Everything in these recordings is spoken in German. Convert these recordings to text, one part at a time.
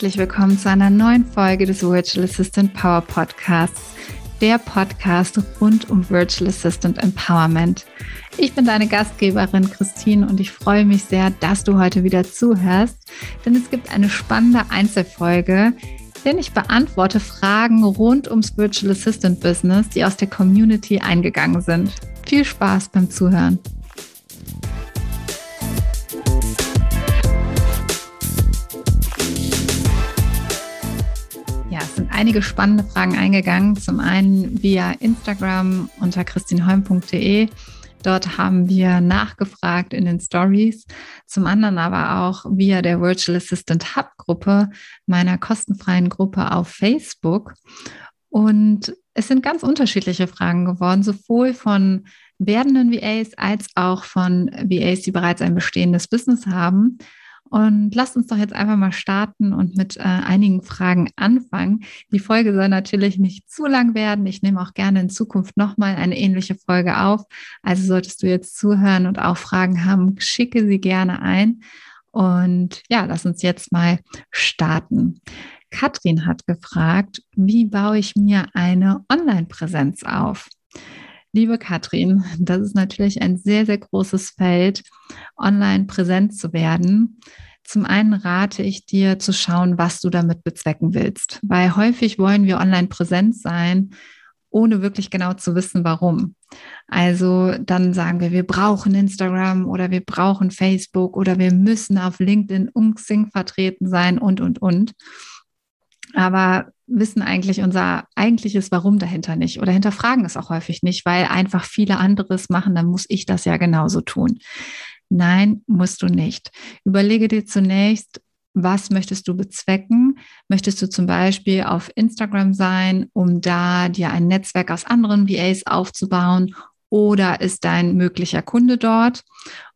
Herzlich willkommen zu einer neuen Folge des Virtual Assistant Power Podcasts, der Podcast rund um Virtual Assistant Empowerment. Ich bin deine Gastgeberin Christine und ich freue mich sehr, dass du heute wieder zuhörst, denn es gibt eine spannende Einzelfolge, denn ich beantworte Fragen rund ums Virtual Assistant Business, die aus der Community eingegangen sind. Viel Spaß beim Zuhören. Einige spannende Fragen eingegangen. Zum einen via Instagram unter christinholm.de. Dort haben wir nachgefragt in den Stories. Zum anderen aber auch via der Virtual Assistant Hub Gruppe, meiner kostenfreien Gruppe auf Facebook. Und es sind ganz unterschiedliche Fragen geworden, sowohl von werdenden VAs als auch von VAs, die bereits ein bestehendes Business haben. Und lasst uns doch jetzt einfach mal starten und mit äh, einigen Fragen anfangen. Die Folge soll natürlich nicht zu lang werden. Ich nehme auch gerne in Zukunft nochmal eine ähnliche Folge auf. Also solltest du jetzt zuhören und auch Fragen haben, schicke sie gerne ein. Und ja, lass uns jetzt mal starten. Katrin hat gefragt, wie baue ich mir eine Online-Präsenz auf? Liebe Katrin, das ist natürlich ein sehr, sehr großes Feld, online präsent zu werden. Zum einen rate ich dir zu schauen, was du damit bezwecken willst, weil häufig wollen wir online präsent sein, ohne wirklich genau zu wissen, warum. Also dann sagen wir, wir brauchen Instagram oder wir brauchen Facebook oder wir müssen auf LinkedIn und Xing vertreten sein und, und, und. Aber wissen eigentlich unser eigentliches Warum dahinter nicht oder hinterfragen es auch häufig nicht, weil einfach viele anderes machen, dann muss ich das ja genauso tun. Nein, musst du nicht. Überlege dir zunächst, was möchtest du bezwecken? Möchtest du zum Beispiel auf Instagram sein, um da dir ein Netzwerk aus anderen VAs aufzubauen? Oder ist dein möglicher Kunde dort?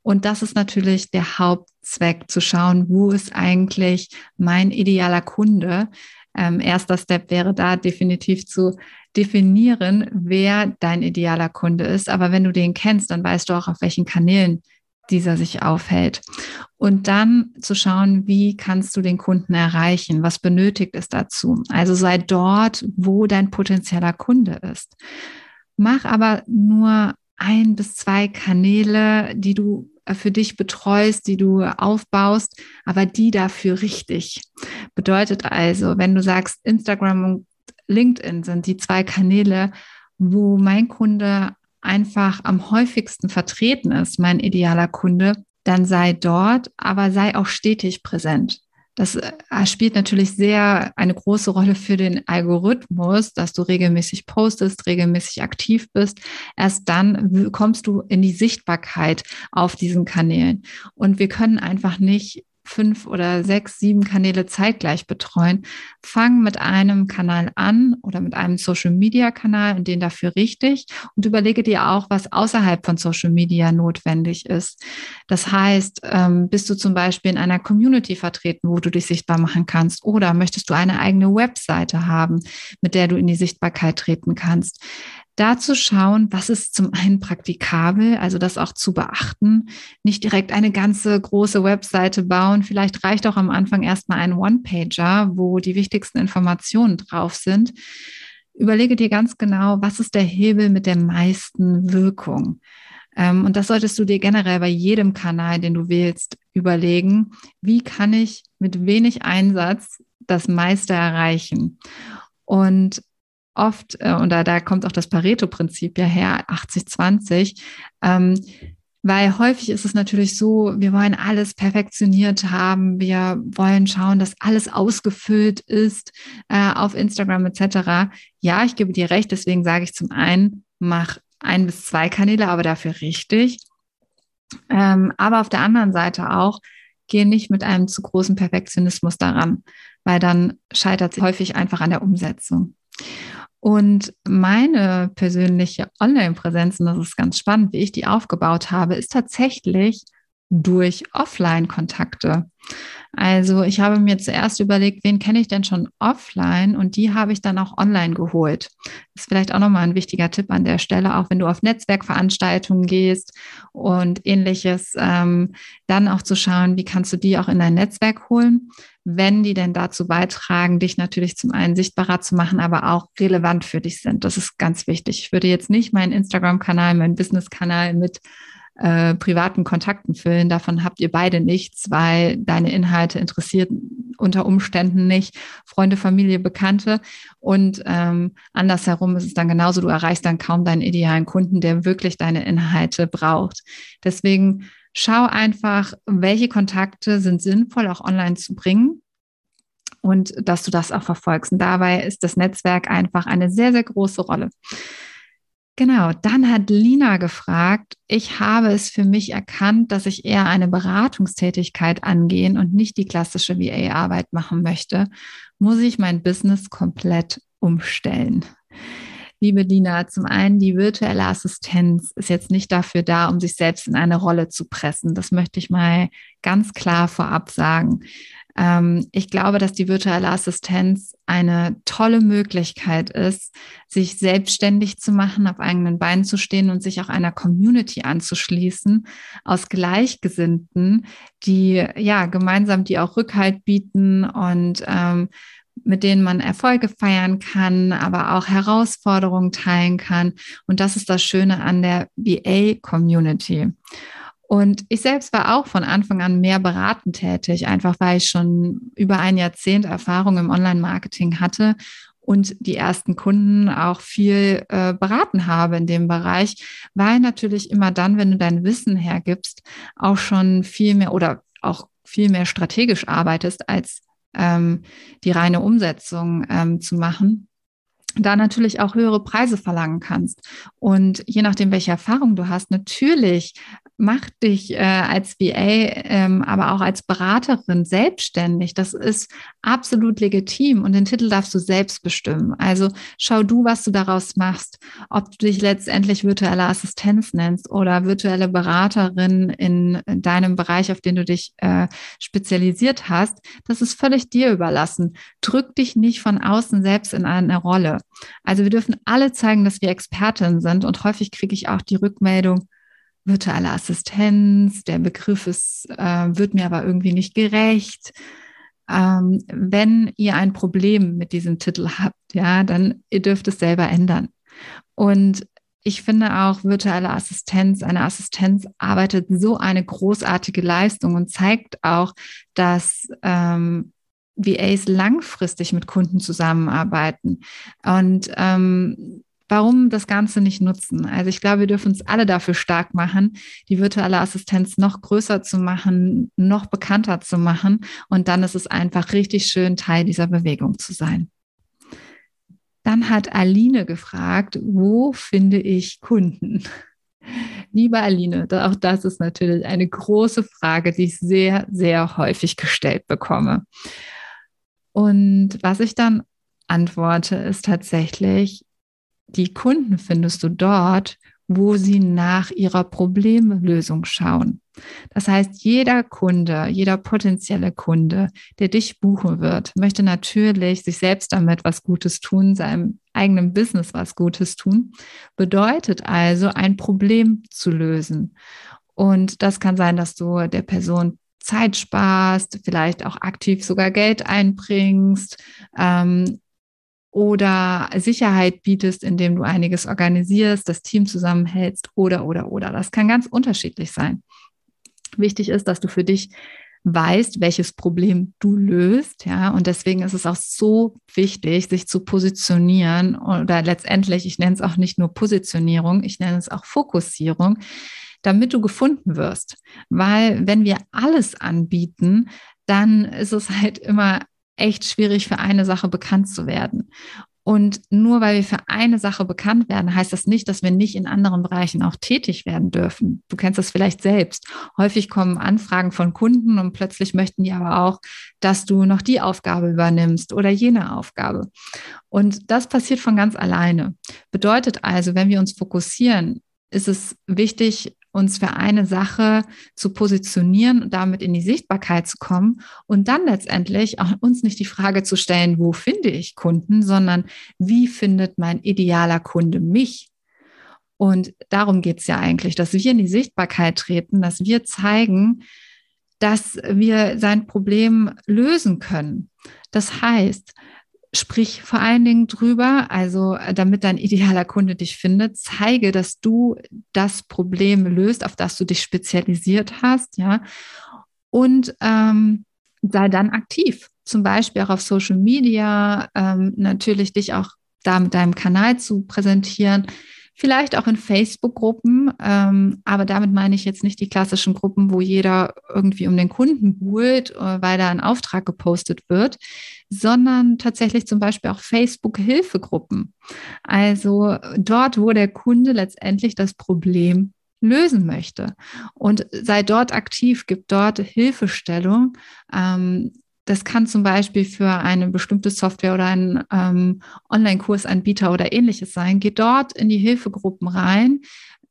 Und das ist natürlich der Hauptzweck, zu schauen, wo ist eigentlich mein idealer Kunde? Ähm, erster Step wäre da definitiv zu definieren, wer dein idealer Kunde ist. Aber wenn du den kennst, dann weißt du auch, auf welchen Kanälen dieser sich aufhält. Und dann zu schauen, wie kannst du den Kunden erreichen? Was benötigt es dazu? Also sei dort, wo dein potenzieller Kunde ist. Mach aber nur ein bis zwei Kanäle, die du für dich betreust, die du aufbaust, aber die dafür richtig. Bedeutet also, wenn du sagst, Instagram und LinkedIn sind die zwei Kanäle, wo mein Kunde einfach am häufigsten vertreten ist, mein idealer Kunde, dann sei dort, aber sei auch stetig präsent. Das äh, spielt natürlich sehr eine große Rolle für den Algorithmus, dass du regelmäßig postest, regelmäßig aktiv bist. Erst dann kommst du in die Sichtbarkeit auf diesen Kanälen. Und wir können einfach nicht fünf oder sechs, sieben Kanäle zeitgleich betreuen. Fang mit einem Kanal an oder mit einem Social Media Kanal und den dafür richtig und überlege dir auch, was außerhalb von Social Media notwendig ist. Das heißt, ähm, bist du zum Beispiel in einer Community vertreten, wo du dich sichtbar machen kannst oder möchtest du eine eigene Webseite haben, mit der du in die Sichtbarkeit treten kannst? Da zu schauen, was ist zum einen praktikabel, also das auch zu beachten, nicht direkt eine ganze große Webseite bauen. Vielleicht reicht auch am Anfang erstmal ein One-Pager, wo die wichtigsten Informationen drauf sind. Überlege dir ganz genau, was ist der Hebel mit der meisten Wirkung. Ähm, und das solltest du dir generell bei jedem Kanal, den du wählst, überlegen. Wie kann ich mit wenig Einsatz das meiste erreichen? Und oft, äh, und da, da kommt auch das Pareto-Prinzip ja her, 80-20, ähm, weil häufig ist es natürlich so, wir wollen alles perfektioniert haben, wir wollen schauen, dass alles ausgefüllt ist äh, auf Instagram etc. Ja, ich gebe dir recht, deswegen sage ich zum einen, mach ein bis zwei Kanäle, aber dafür richtig. Ähm, aber auf der anderen Seite auch, gehe nicht mit einem zu großen Perfektionismus daran, weil dann scheitert es häufig einfach an der Umsetzung. Und meine persönliche Online-Präsenz, und das ist ganz spannend, wie ich die aufgebaut habe, ist tatsächlich durch Offline-Kontakte. Also ich habe mir zuerst überlegt, wen kenne ich denn schon offline und die habe ich dann auch online geholt. Das ist vielleicht auch nochmal ein wichtiger Tipp an der Stelle, auch wenn du auf Netzwerkveranstaltungen gehst und ähnliches, ähm, dann auch zu schauen, wie kannst du die auch in dein Netzwerk holen, wenn die denn dazu beitragen, dich natürlich zum einen sichtbarer zu machen, aber auch relevant für dich sind. Das ist ganz wichtig. Ich würde jetzt nicht meinen Instagram-Kanal, meinen Business-Kanal mit äh, privaten Kontakten füllen. Davon habt ihr beide nichts, weil deine Inhalte interessiert unter Umständen nicht Freunde, Familie, Bekannte. Und ähm, andersherum ist es dann genauso, du erreichst dann kaum deinen idealen Kunden, der wirklich deine Inhalte braucht. Deswegen schau einfach, welche Kontakte sind sinnvoll auch online zu bringen und dass du das auch verfolgst. Und dabei ist das Netzwerk einfach eine sehr, sehr große Rolle. Genau, dann hat Lina gefragt, ich habe es für mich erkannt, dass ich eher eine Beratungstätigkeit angehen und nicht die klassische VA-Arbeit machen möchte. Muss ich mein Business komplett umstellen? Liebe Lina, zum einen, die virtuelle Assistenz ist jetzt nicht dafür da, um sich selbst in eine Rolle zu pressen. Das möchte ich mal ganz klar vorab sagen. Ähm, ich glaube, dass die virtuelle Assistenz eine tolle Möglichkeit ist, sich selbstständig zu machen, auf eigenen Beinen zu stehen und sich auch einer Community anzuschließen aus Gleichgesinnten, die ja gemeinsam die auch Rückhalt bieten und ähm, mit denen man Erfolge feiern kann, aber auch Herausforderungen teilen kann. Und das ist das Schöne an der VA-Community. Und ich selbst war auch von Anfang an mehr beratend tätig, einfach weil ich schon über ein Jahrzehnt Erfahrung im Online-Marketing hatte und die ersten Kunden auch viel äh, beraten habe in dem Bereich, weil natürlich immer dann, wenn du dein Wissen hergibst, auch schon viel mehr oder auch viel mehr strategisch arbeitest, als ähm, die reine Umsetzung ähm, zu machen da natürlich auch höhere Preise verlangen kannst. Und je nachdem, welche Erfahrung du hast, natürlich macht dich äh, als VA, ähm, aber auch als Beraterin selbstständig. Das ist absolut legitim und den Titel darfst du selbst bestimmen. Also schau du, was du daraus machst, ob du dich letztendlich virtuelle Assistenz nennst oder virtuelle Beraterin in, in deinem Bereich, auf den du dich äh, spezialisiert hast. Das ist völlig dir überlassen. Drück dich nicht von außen selbst in eine Rolle. Also wir dürfen alle zeigen, dass wir Expertin sind und häufig kriege ich auch die Rückmeldung, virtuelle Assistenz, der Begriff ist, äh, wird mir aber irgendwie nicht gerecht. Ähm, wenn ihr ein Problem mit diesem Titel habt, ja, dann ihr dürft es selber ändern. Und ich finde auch virtuelle Assistenz, eine Assistenz arbeitet so eine großartige Leistung und zeigt auch, dass ähm, VAs langfristig mit Kunden zusammenarbeiten. Und ähm, warum das Ganze nicht nutzen? Also ich glaube, wir dürfen uns alle dafür stark machen, die virtuelle Assistenz noch größer zu machen, noch bekannter zu machen. Und dann ist es einfach richtig schön, Teil dieser Bewegung zu sein. Dann hat Aline gefragt, wo finde ich Kunden? Liebe Aline, auch das ist natürlich eine große Frage, die ich sehr, sehr häufig gestellt bekomme. Und was ich dann antworte, ist tatsächlich, die Kunden findest du dort, wo sie nach ihrer Problemlösung schauen. Das heißt, jeder Kunde, jeder potenzielle Kunde, der dich buchen wird, möchte natürlich sich selbst damit was Gutes tun, seinem eigenen Business was Gutes tun, bedeutet also, ein Problem zu lösen. Und das kann sein, dass du der Person Zeit sparst, vielleicht auch aktiv sogar Geld einbringst, ähm, oder Sicherheit bietest, indem du einiges organisierst, das Team zusammenhältst oder, oder, oder. Das kann ganz unterschiedlich sein. Wichtig ist, dass du für dich weißt, welches Problem du löst, ja, und deswegen ist es auch so wichtig, sich zu positionieren oder letztendlich, ich nenne es auch nicht nur Positionierung, ich nenne es auch Fokussierung, damit du gefunden wirst. Weil wenn wir alles anbieten, dann ist es halt immer echt schwierig, für eine Sache bekannt zu werden. Und nur weil wir für eine Sache bekannt werden, heißt das nicht, dass wir nicht in anderen Bereichen auch tätig werden dürfen. Du kennst das vielleicht selbst. Häufig kommen Anfragen von Kunden und plötzlich möchten die aber auch, dass du noch die Aufgabe übernimmst oder jene Aufgabe. Und das passiert von ganz alleine. Bedeutet also, wenn wir uns fokussieren, ist es wichtig, uns für eine Sache zu positionieren und damit in die Sichtbarkeit zu kommen und dann letztendlich auch uns nicht die Frage zu stellen, wo finde ich Kunden, sondern wie findet mein idealer Kunde mich? Und darum geht es ja eigentlich, dass wir in die Sichtbarkeit treten, dass wir zeigen, dass wir sein Problem lösen können. Das heißt, sprich vor allen Dingen drüber, also damit dein idealer Kunde dich findet, zeige, dass du das Problem löst, auf das du dich spezialisiert hast, ja, und ähm, sei dann aktiv, zum Beispiel auch auf Social Media, ähm, natürlich dich auch da mit deinem Kanal zu präsentieren, vielleicht auch in Facebook-Gruppen, ähm, aber damit meine ich jetzt nicht die klassischen Gruppen, wo jeder irgendwie um den Kunden buhlt, äh, weil da ein Auftrag gepostet wird, sondern tatsächlich zum Beispiel auch Facebook-Hilfegruppen. Also dort, wo der Kunde letztendlich das Problem lösen möchte. Und sei dort aktiv, gib dort Hilfestellung. Ähm, das kann zum Beispiel für eine bestimmte Software oder einen ähm, Online-Kursanbieter oder ähnliches sein. Geh dort in die Hilfegruppen rein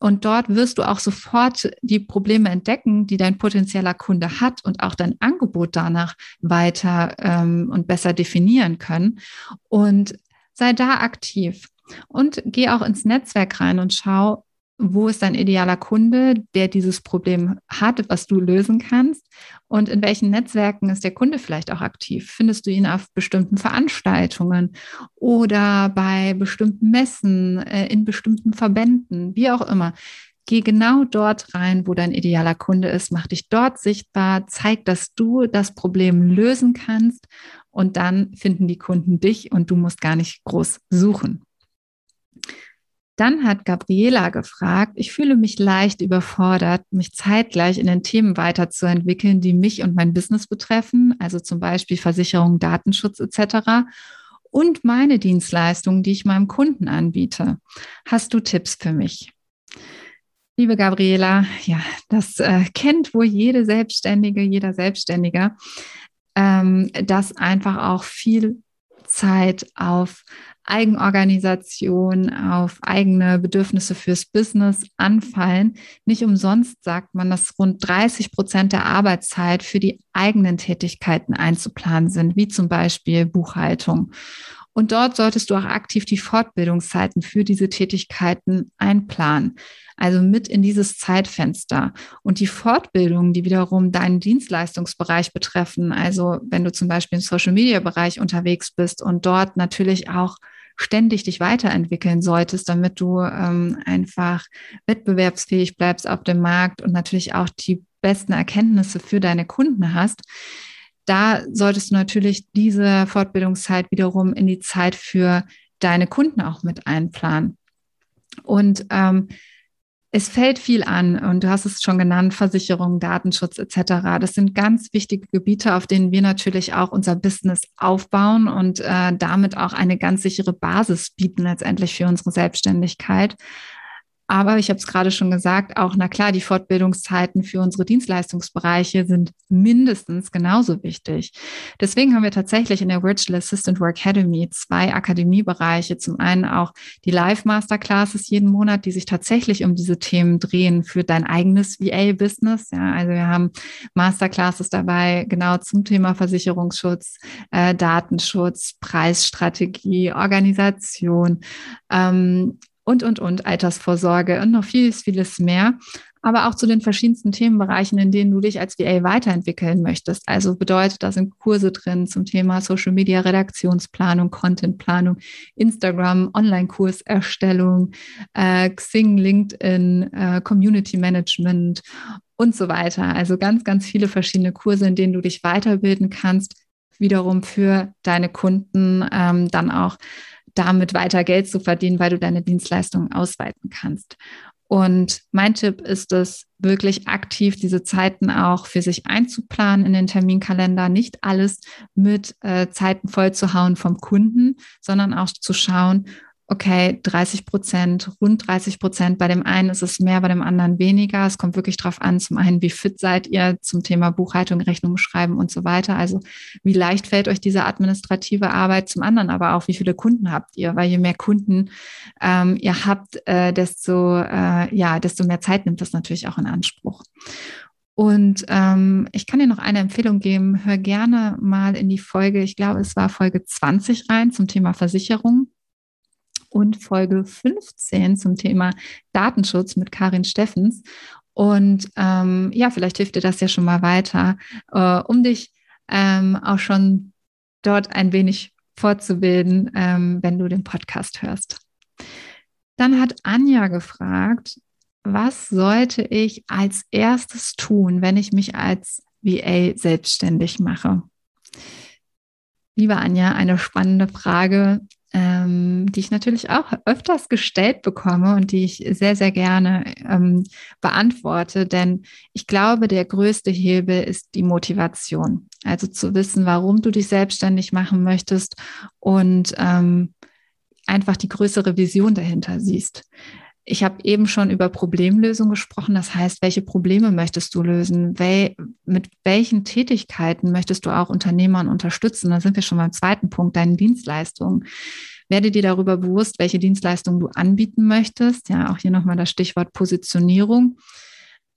und dort wirst du auch sofort die Probleme entdecken, die dein potenzieller Kunde hat und auch dein Angebot danach weiter ähm, und besser definieren können. Und sei da aktiv und geh auch ins Netzwerk rein und schau, wo ist dein idealer Kunde, der dieses Problem hat, was du lösen kannst? Und in welchen Netzwerken ist der Kunde vielleicht auch aktiv? Findest du ihn auf bestimmten Veranstaltungen oder bei bestimmten Messen, äh, in bestimmten Verbänden, wie auch immer? Geh genau dort rein, wo dein idealer Kunde ist, mach dich dort sichtbar, zeig, dass du das Problem lösen kannst und dann finden die Kunden dich und du musst gar nicht groß suchen. Dann hat Gabriela gefragt, ich fühle mich leicht überfordert, mich zeitgleich in den Themen weiterzuentwickeln, die mich und mein Business betreffen, also zum Beispiel Versicherung, Datenschutz etc. und meine Dienstleistungen, die ich meinem Kunden anbiete. Hast du Tipps für mich? Liebe Gabriela, ja, das äh, kennt wohl jede Selbstständige, jeder Selbstständiger, ähm, dass einfach auch viel Zeit auf Eigenorganisation, auf eigene Bedürfnisse fürs Business anfallen. Nicht umsonst sagt man, dass rund 30 Prozent der Arbeitszeit für die eigenen Tätigkeiten einzuplanen sind, wie zum Beispiel Buchhaltung. Und dort solltest du auch aktiv die Fortbildungszeiten für diese Tätigkeiten einplanen. Also mit in dieses Zeitfenster. Und die Fortbildungen, die wiederum deinen Dienstleistungsbereich betreffen, also wenn du zum Beispiel im Social-Media-Bereich unterwegs bist und dort natürlich auch ständig dich weiterentwickeln solltest, damit du ähm, einfach wettbewerbsfähig bleibst auf dem Markt und natürlich auch die besten Erkenntnisse für deine Kunden hast. Da solltest du natürlich diese Fortbildungszeit wiederum in die Zeit für deine Kunden auch mit einplanen. Und ähm, es fällt viel an und du hast es schon genannt, Versicherung, Datenschutz etc. Das sind ganz wichtige Gebiete, auf denen wir natürlich auch unser Business aufbauen und äh, damit auch eine ganz sichere Basis bieten letztendlich für unsere Selbstständigkeit. Aber ich habe es gerade schon gesagt, auch na klar, die Fortbildungszeiten für unsere Dienstleistungsbereiche sind mindestens genauso wichtig. Deswegen haben wir tatsächlich in der Virtual Assistant Work Academy zwei Akademiebereiche. Zum einen auch die Live Masterclasses jeden Monat, die sich tatsächlich um diese Themen drehen für dein eigenes VA-Business. Ja, also wir haben Masterclasses dabei genau zum Thema Versicherungsschutz, äh, Datenschutz, Preisstrategie, Organisation. Ähm, und, und, und, Altersvorsorge und noch vieles, vieles mehr. Aber auch zu den verschiedensten Themenbereichen, in denen du dich als VA weiterentwickeln möchtest. Also bedeutet, da sind Kurse drin zum Thema Social Media, Redaktionsplanung, Contentplanung, Instagram, Online-Kurserstellung, äh, Xing, LinkedIn, äh, Community Management und so weiter. Also ganz, ganz viele verschiedene Kurse, in denen du dich weiterbilden kannst, wiederum für deine Kunden ähm, dann auch damit weiter Geld zu verdienen, weil du deine Dienstleistungen ausweiten kannst. Und mein Tipp ist es, wirklich aktiv diese Zeiten auch für sich einzuplanen in den Terminkalender, nicht alles mit äh, Zeiten vollzuhauen vom Kunden, sondern auch zu schauen, okay, 30 Prozent, rund 30 Prozent. Bei dem einen ist es mehr, bei dem anderen weniger. Es kommt wirklich darauf an, zum einen, wie fit seid ihr zum Thema Buchhaltung, Rechnung schreiben und so weiter. Also wie leicht fällt euch diese administrative Arbeit, zum anderen aber auch, wie viele Kunden habt ihr, weil je mehr Kunden ähm, ihr habt, äh, desto, äh, ja, desto mehr Zeit nimmt das natürlich auch in Anspruch. Und ähm, ich kann dir noch eine Empfehlung geben. Hör gerne mal in die Folge, ich glaube, es war Folge 20 rein zum Thema Versicherung und Folge 15 zum Thema Datenschutz mit Karin Steffens. Und ähm, ja, vielleicht hilft dir das ja schon mal weiter, äh, um dich ähm, auch schon dort ein wenig fortzubilden, ähm, wenn du den Podcast hörst. Dann hat Anja gefragt, was sollte ich als erstes tun, wenn ich mich als VA selbstständig mache? Liebe Anja, eine spannende Frage, ähm, die ich natürlich auch öfters gestellt bekomme und die ich sehr, sehr gerne ähm, beantworte. Denn ich glaube, der größte Hebel ist die Motivation. Also zu wissen, warum du dich selbstständig machen möchtest und ähm, einfach die größere Vision dahinter siehst. Ich habe eben schon über Problemlösung gesprochen. Das heißt, welche Probleme möchtest du lösen? Wel mit welchen Tätigkeiten möchtest du auch Unternehmern unterstützen? Da sind wir schon beim zweiten Punkt, deinen Dienstleistungen. Werde dir darüber bewusst, welche Dienstleistungen du anbieten möchtest. Ja, auch hier nochmal das Stichwort Positionierung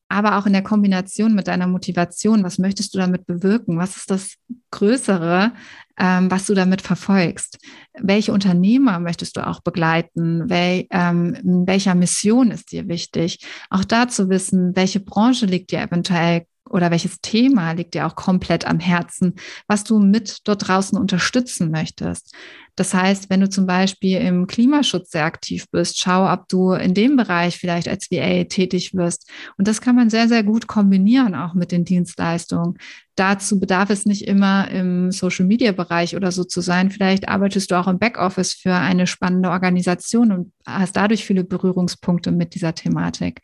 aber auch in der Kombination mit deiner Motivation, was möchtest du damit bewirken? Was ist das Größere, ähm, was du damit verfolgst? Welche Unternehmer möchtest du auch begleiten? Wel, ähm, welcher Mission ist dir wichtig? Auch da zu wissen, welche Branche liegt dir eventuell oder welches Thema liegt dir auch komplett am Herzen, was du mit dort draußen unterstützen möchtest. Das heißt, wenn du zum Beispiel im Klimaschutz sehr aktiv bist, schau, ob du in dem Bereich vielleicht als VA tätig wirst. Und das kann man sehr, sehr gut kombinieren, auch mit den Dienstleistungen. Dazu bedarf es nicht immer im Social-Media-Bereich oder so zu sein. Vielleicht arbeitest du auch im Backoffice für eine spannende Organisation und hast dadurch viele Berührungspunkte mit dieser Thematik.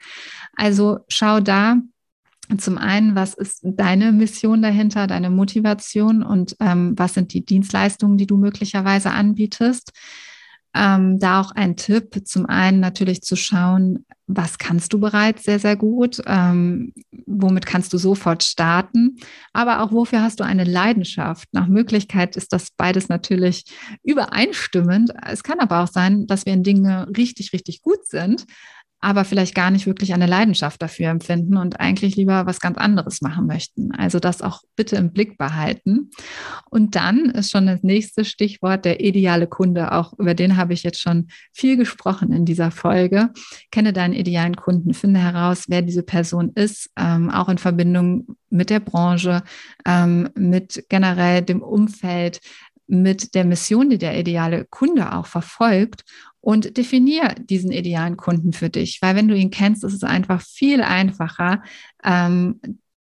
Also schau da, zum einen, was ist deine Mission dahinter, deine Motivation und ähm, was sind die Dienstleistungen, die du möglicherweise anbietest? Ähm, da auch ein Tipp, zum einen natürlich zu schauen, was kannst du bereits sehr, sehr gut, ähm, womit kannst du sofort starten, aber auch wofür hast du eine Leidenschaft. Nach Möglichkeit ist das beides natürlich übereinstimmend. Es kann aber auch sein, dass wir in Dinge richtig, richtig gut sind, aber vielleicht gar nicht wirklich eine Leidenschaft dafür empfinden und eigentlich lieber was ganz anderes machen möchten. Also das auch bitte im Blick behalten. Und dann ist schon das nächste Stichwort der ideale Kunde. Auch über den habe ich jetzt schon viel gesprochen in dieser Folge. Kenne deinen idealen Kunden, finde heraus, wer diese Person ist, ähm, auch in Verbindung mit der Branche, ähm, mit generell dem Umfeld, mit der Mission, die der ideale Kunde auch verfolgt und definier diesen idealen Kunden für dich, weil wenn du ihn kennst, ist es einfach viel einfacher, ähm,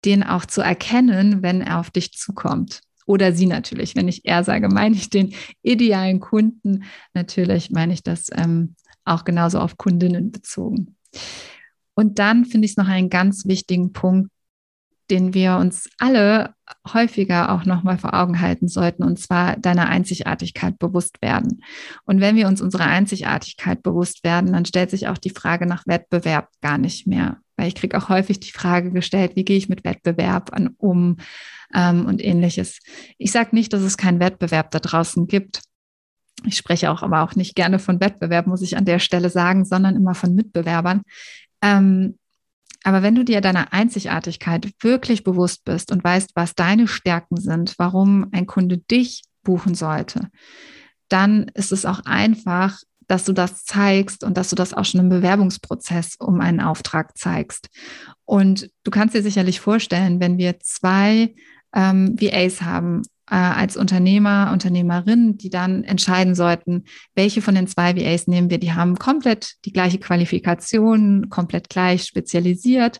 den auch zu erkennen, wenn er auf dich zukommt. Oder sie natürlich. Wenn ich er sage, meine ich den idealen Kunden. Natürlich meine ich das ähm, auch genauso auf Kundinnen bezogen. Und dann finde ich es noch einen ganz wichtigen Punkt, den wir uns alle häufiger auch nochmal vor Augen halten sollten, und zwar deiner Einzigartigkeit bewusst werden. Und wenn wir uns unserer Einzigartigkeit bewusst werden, dann stellt sich auch die Frage nach Wettbewerb gar nicht mehr. Weil ich kriege auch häufig die Frage gestellt, wie gehe ich mit Wettbewerb an, um ähm, und ähnliches. Ich sage nicht, dass es keinen Wettbewerb da draußen gibt. Ich spreche auch aber auch nicht gerne von Wettbewerb, muss ich an der Stelle sagen, sondern immer von Mitbewerbern. Ähm, aber wenn du dir deiner Einzigartigkeit wirklich bewusst bist und weißt, was deine Stärken sind, warum ein Kunde dich buchen sollte, dann ist es auch einfach, dass du das zeigst und dass du das auch schon im Bewerbungsprozess um einen Auftrag zeigst. Und du kannst dir sicherlich vorstellen, wenn wir zwei ähm, VAs haben, äh, als Unternehmer, Unternehmerin, die dann entscheiden sollten, welche von den zwei VAs nehmen wir. Die haben komplett die gleiche Qualifikation, komplett gleich spezialisiert.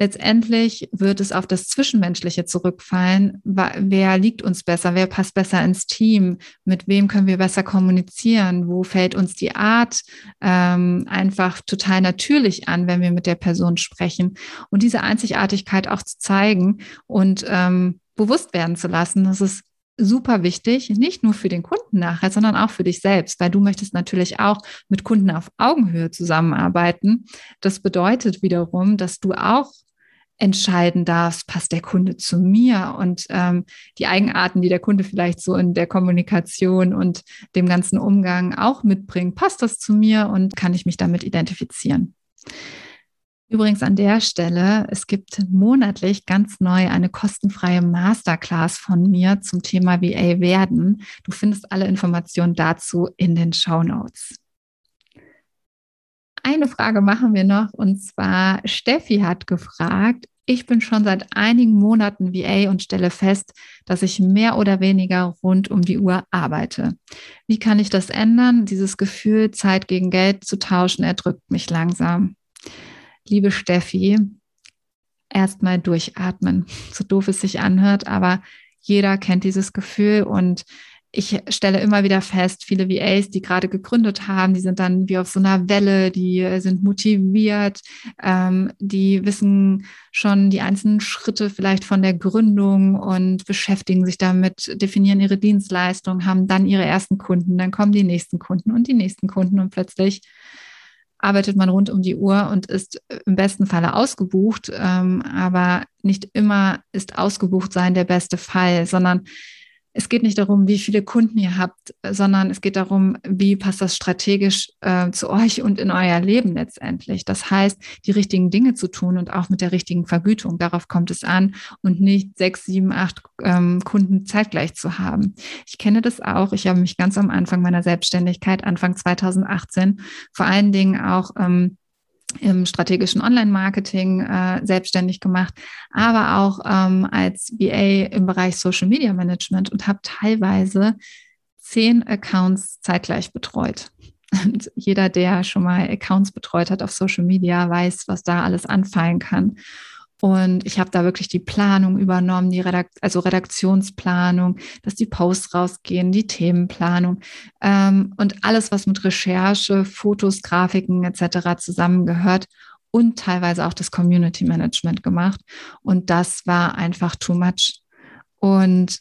Letztendlich wird es auf das Zwischenmenschliche zurückfallen. Wer liegt uns besser? Wer passt besser ins Team? Mit wem können wir besser kommunizieren? Wo fällt uns die Art ähm, einfach total natürlich an, wenn wir mit der Person sprechen? Und diese Einzigartigkeit auch zu zeigen und ähm, bewusst werden zu lassen, dass es super wichtig, nicht nur für den Kunden nachher, sondern auch für dich selbst, weil du möchtest natürlich auch mit Kunden auf Augenhöhe zusammenarbeiten. Das bedeutet wiederum, dass du auch entscheiden darfst, passt der Kunde zu mir und ähm, die Eigenarten, die der Kunde vielleicht so in der Kommunikation und dem ganzen Umgang auch mitbringt, passt das zu mir und kann ich mich damit identifizieren. Übrigens an der Stelle, es gibt monatlich ganz neu eine kostenfreie Masterclass von mir zum Thema VA werden. Du findest alle Informationen dazu in den Show Notes. Eine Frage machen wir noch und zwar Steffi hat gefragt, ich bin schon seit einigen Monaten VA und stelle fest, dass ich mehr oder weniger rund um die Uhr arbeite. Wie kann ich das ändern? Dieses Gefühl, Zeit gegen Geld zu tauschen, erdrückt mich langsam liebe Steffi, erstmal durchatmen. So doof es sich anhört, aber jeder kennt dieses Gefühl und ich stelle immer wieder fest, viele VAs, die gerade gegründet haben, die sind dann wie auf so einer Welle, die sind motiviert, ähm, die wissen schon die einzelnen Schritte vielleicht von der Gründung und beschäftigen sich damit, definieren ihre Dienstleistung, haben dann ihre ersten Kunden, dann kommen die nächsten Kunden und die nächsten Kunden und plötzlich arbeitet man rund um die Uhr und ist im besten Falle ausgebucht. Ähm, aber nicht immer ist ausgebucht sein der beste Fall, sondern es geht nicht darum, wie viele Kunden ihr habt, sondern es geht darum, wie passt das strategisch äh, zu euch und in euer Leben letztendlich. Das heißt, die richtigen Dinge zu tun und auch mit der richtigen Vergütung. Darauf kommt es an und nicht sechs, sieben, acht ähm, Kunden zeitgleich zu haben. Ich kenne das auch. Ich habe mich ganz am Anfang meiner Selbstständigkeit, Anfang 2018, vor allen Dingen auch ähm, im strategischen Online-Marketing äh, selbstständig gemacht, aber auch ähm, als BA im Bereich Social Media Management und habe teilweise zehn Accounts zeitgleich betreut. Und jeder, der schon mal Accounts betreut hat auf Social Media, weiß, was da alles anfallen kann. Und ich habe da wirklich die Planung übernommen, die Redakt also Redaktionsplanung, dass die Posts rausgehen, die Themenplanung ähm, und alles, was mit Recherche, Fotos, Grafiken etc. zusammengehört und teilweise auch das Community Management gemacht. Und das war einfach too much. Und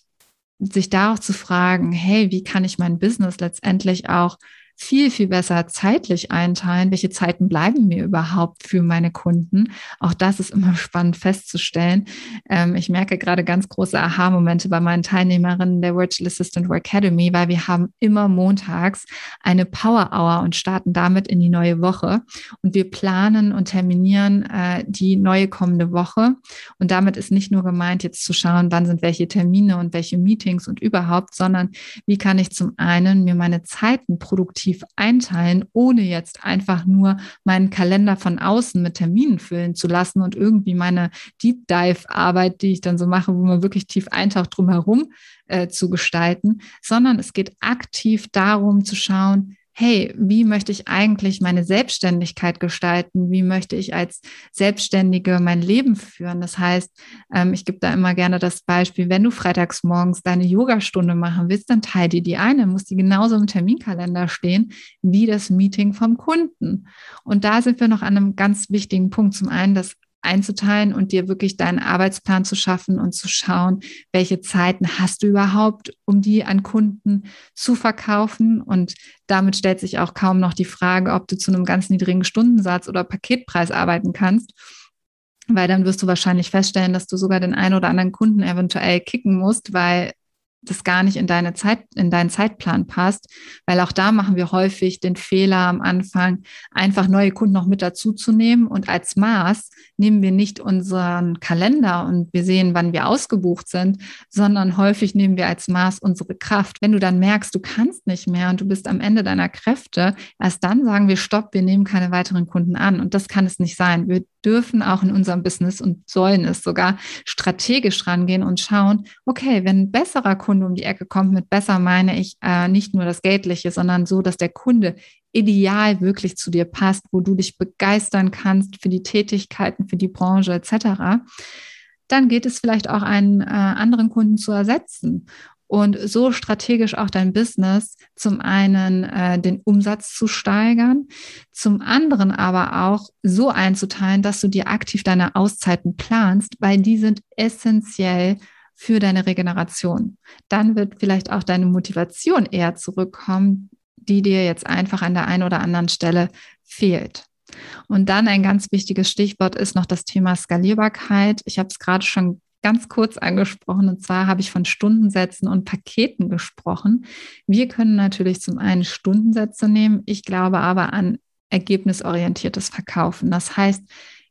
sich da auch zu fragen, hey, wie kann ich mein Business letztendlich auch viel, viel besser zeitlich einteilen, welche Zeiten bleiben mir überhaupt für meine Kunden. Auch das ist immer spannend festzustellen. Ähm, ich merke gerade ganz große Aha-Momente bei meinen Teilnehmerinnen der Virtual Assistant Academy, weil wir haben immer montags eine Power Hour und starten damit in die neue Woche. Und wir planen und terminieren äh, die neue kommende Woche. Und damit ist nicht nur gemeint, jetzt zu schauen, wann sind welche Termine und welche Meetings und überhaupt, sondern wie kann ich zum einen mir meine Zeiten produktiv aktiv einteilen, ohne jetzt einfach nur meinen Kalender von außen mit Terminen füllen zu lassen und irgendwie meine Deep Dive Arbeit, die ich dann so mache, wo man wirklich tief eintaucht drumherum äh, zu gestalten, sondern es geht aktiv darum zu schauen, hey, wie möchte ich eigentlich meine Selbstständigkeit gestalten? Wie möchte ich als Selbstständige mein Leben führen? Das heißt, ähm, ich gebe da immer gerne das Beispiel, wenn du freitags morgens deine Yogastunde machen willst, dann teile dir die eine, muss die genauso im Terminkalender stehen wie das Meeting vom Kunden. Und da sind wir noch an einem ganz wichtigen Punkt. Zum einen das einzuteilen und dir wirklich deinen Arbeitsplan zu schaffen und zu schauen, welche Zeiten hast du überhaupt, um die an Kunden zu verkaufen. Und damit stellt sich auch kaum noch die Frage, ob du zu einem ganz niedrigen Stundensatz oder Paketpreis arbeiten kannst. Weil dann wirst du wahrscheinlich feststellen, dass du sogar den einen oder anderen Kunden eventuell kicken musst, weil das gar nicht in deine Zeit, in deinen Zeitplan passt, weil auch da machen wir häufig den Fehler am Anfang, einfach neue Kunden noch mit dazu zu nehmen und als Maß nehmen wir nicht unseren Kalender und wir sehen, wann wir ausgebucht sind, sondern häufig nehmen wir als Maß unsere Kraft. Wenn du dann merkst, du kannst nicht mehr und du bist am Ende deiner Kräfte, erst dann sagen wir, stopp, wir nehmen keine weiteren Kunden an und das kann es nicht sein. Wir dürfen auch in unserem Business und sollen es sogar strategisch rangehen und schauen, okay, wenn ein besserer Kunde um die Ecke kommt, mit besser meine ich äh, nicht nur das Geldliche, sondern so, dass der Kunde ideal wirklich zu dir passt, wo du dich begeistern kannst für die Tätigkeiten, für die Branche etc., dann geht es vielleicht auch einen äh, anderen Kunden zu ersetzen und so strategisch auch dein Business zum einen äh, den Umsatz zu steigern, zum anderen aber auch so einzuteilen, dass du dir aktiv deine Auszeiten planst, weil die sind essentiell für deine Regeneration. Dann wird vielleicht auch deine Motivation eher zurückkommen, die dir jetzt einfach an der einen oder anderen Stelle fehlt. Und dann ein ganz wichtiges Stichwort ist noch das Thema Skalierbarkeit. Ich habe es gerade schon ganz kurz angesprochen. Und zwar habe ich von Stundensätzen und Paketen gesprochen. Wir können natürlich zum einen Stundensätze nehmen. Ich glaube aber an ergebnisorientiertes Verkaufen. Das heißt,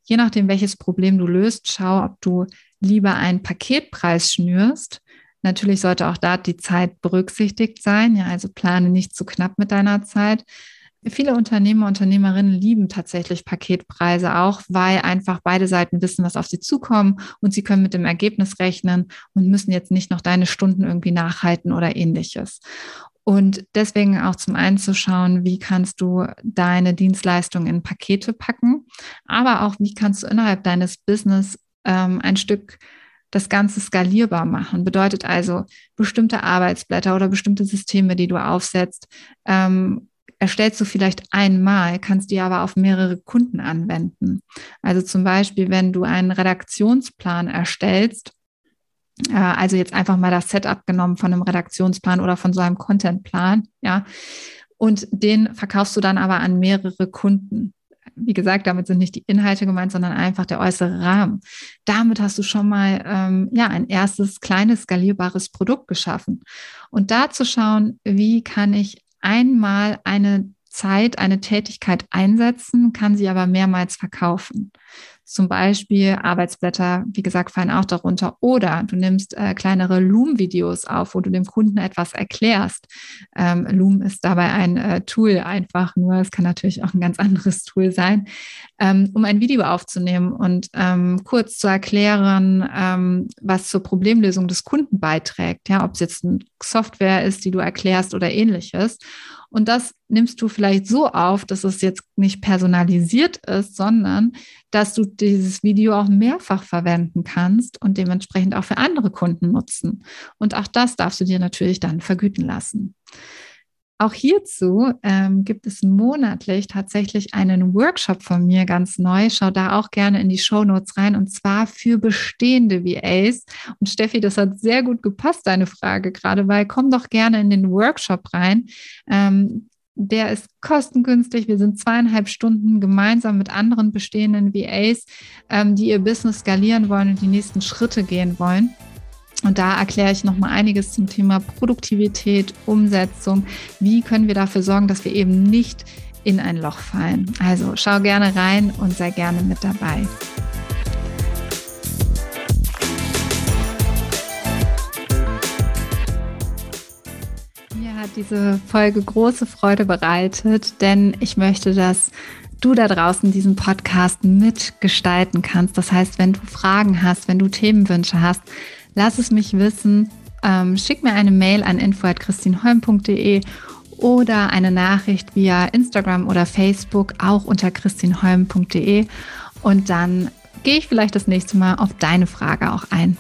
je nachdem, welches Problem du löst, schau, ob du lieber einen Paketpreis schnürst. Natürlich sollte auch da die Zeit berücksichtigt sein. Ja, also plane nicht zu knapp mit deiner Zeit. Viele Unternehmer, Unternehmerinnen lieben tatsächlich Paketpreise auch, weil einfach beide Seiten wissen, was auf sie zukommen und sie können mit dem Ergebnis rechnen und müssen jetzt nicht noch deine Stunden irgendwie nachhalten oder ähnliches. Und deswegen auch zum einen zu schauen, wie kannst du deine Dienstleistung in Pakete packen, aber auch wie kannst du innerhalb deines Business ähm, ein Stück das Ganze skalierbar machen. Bedeutet also bestimmte Arbeitsblätter oder bestimmte Systeme, die du aufsetzt, ähm, erstellst du vielleicht einmal, kannst die aber auf mehrere Kunden anwenden. Also zum Beispiel, wenn du einen Redaktionsplan erstellst, äh, also jetzt einfach mal das Setup genommen von einem Redaktionsplan oder von so einem Contentplan, ja, und den verkaufst du dann aber an mehrere Kunden. Wie gesagt, damit sind nicht die Inhalte gemeint, sondern einfach der äußere Rahmen. Damit hast du schon mal ähm, ja ein erstes kleines skalierbares Produkt geschaffen. Und da zu schauen, wie kann ich einmal eine Zeit, eine Tätigkeit einsetzen, kann sie aber mehrmals verkaufen. Zum Beispiel Arbeitsblätter, wie gesagt, fallen auch darunter. Oder du nimmst äh, kleinere Loom-Videos auf, wo du dem Kunden etwas erklärst. Ähm, Loom ist dabei ein äh, Tool einfach nur. Es kann natürlich auch ein ganz anderes Tool sein, ähm, um ein Video aufzunehmen und ähm, kurz zu erklären, ähm, was zur Problemlösung des Kunden beiträgt. Ja, ob es jetzt eine Software ist, die du erklärst oder ähnliches. Und das nimmst du vielleicht so auf, dass es jetzt nicht personalisiert ist, sondern dass du dieses Video auch mehrfach verwenden kannst und dementsprechend auch für andere Kunden nutzen. Und auch das darfst du dir natürlich dann vergüten lassen. Auch hierzu ähm, gibt es monatlich tatsächlich einen Workshop von mir ganz neu. Schau da auch gerne in die Show Notes rein und zwar für bestehende VAs. Und Steffi, das hat sehr gut gepasst, deine Frage gerade, weil komm doch gerne in den Workshop rein. Ähm, der ist kostengünstig. Wir sind zweieinhalb Stunden gemeinsam mit anderen bestehenden VAs, ähm, die ihr Business skalieren wollen und die nächsten Schritte gehen wollen. Und da erkläre ich nochmal einiges zum Thema Produktivität, Umsetzung. Wie können wir dafür sorgen, dass wir eben nicht in ein Loch fallen? Also schau gerne rein und sei gerne mit dabei. Mir hat diese Folge große Freude bereitet, denn ich möchte, dass du da draußen diesen Podcast mitgestalten kannst. Das heißt, wenn du Fragen hast, wenn du Themenwünsche hast, lass es mich wissen. Ähm, schick mir eine Mail an info.christinholm.de oder eine Nachricht via Instagram oder Facebook auch unter christinholm.de und dann gehe ich vielleicht das nächste Mal auf deine Frage auch ein.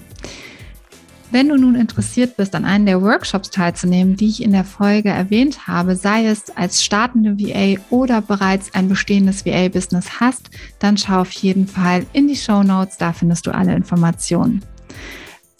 Wenn du nun interessiert bist, an einem der Workshops teilzunehmen, die ich in der Folge erwähnt habe, sei es als startende VA oder bereits ein bestehendes VA-Business hast, dann schau auf jeden Fall in die Show Notes, da findest du alle Informationen.